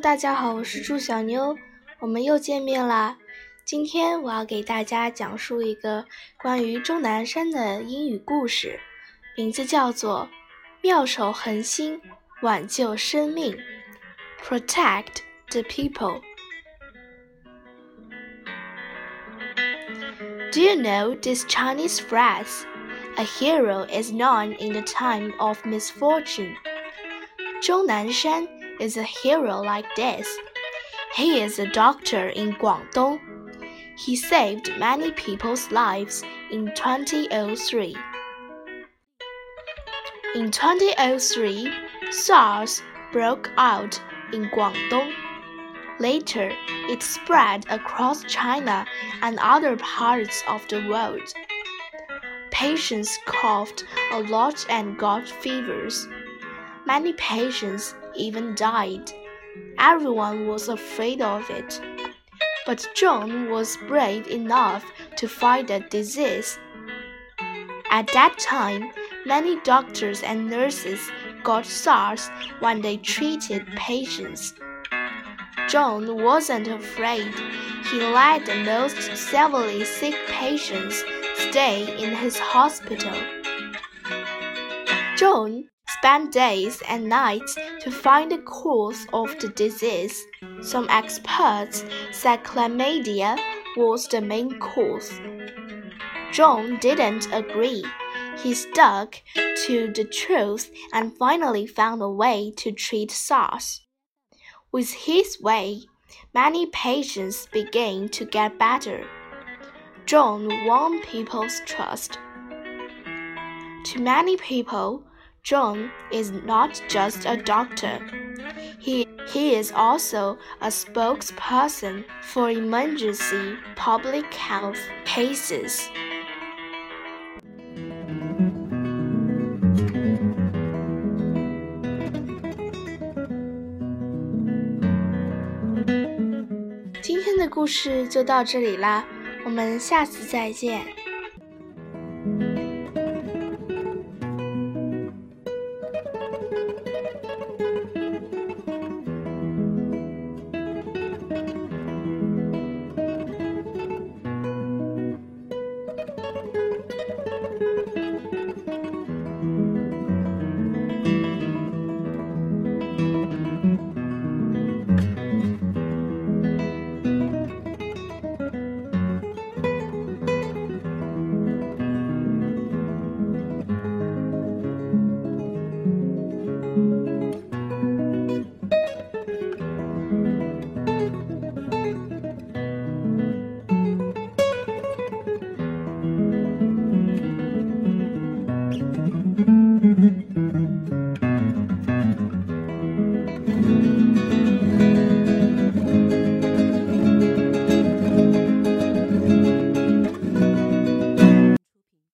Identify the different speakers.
Speaker 1: 大家好，我是朱小妞，我们又见面啦。今天我要给大家讲述一个关于钟南山的英语故事，名字叫做《妙手恒星挽救生命》，Protect the people。Do you know this Chinese phrase? A hero is known in the time of misfortune. 钟南山 is a hero like this. He is a doctor in Guangdong. He saved many people's lives in 2003. In 2003, SARS broke out in Guangdong. Later, it spread across China and other parts of the world. Patients coughed a lot and got fevers. Many patients even died. Everyone was afraid of it. But Zhong was brave enough to fight the disease. At that time, many doctors and nurses got SARS when they treated patients. Zhong wasn't afraid. He let the most severely sick patients stay in his hospital. Zhong spent days and nights to find the cause of the disease. Some experts said chlamydia was the main cause. Zhong didn't agree. He stuck to the truth and finally found a way to treat SARS. With his way, many patients began to get better. Zhong won people's trust. To many people, Zhong is not just a doctor. He, he is also a spokesperson for emergency public health cases. 今天的故事就到这里啦，我们下次再见。Música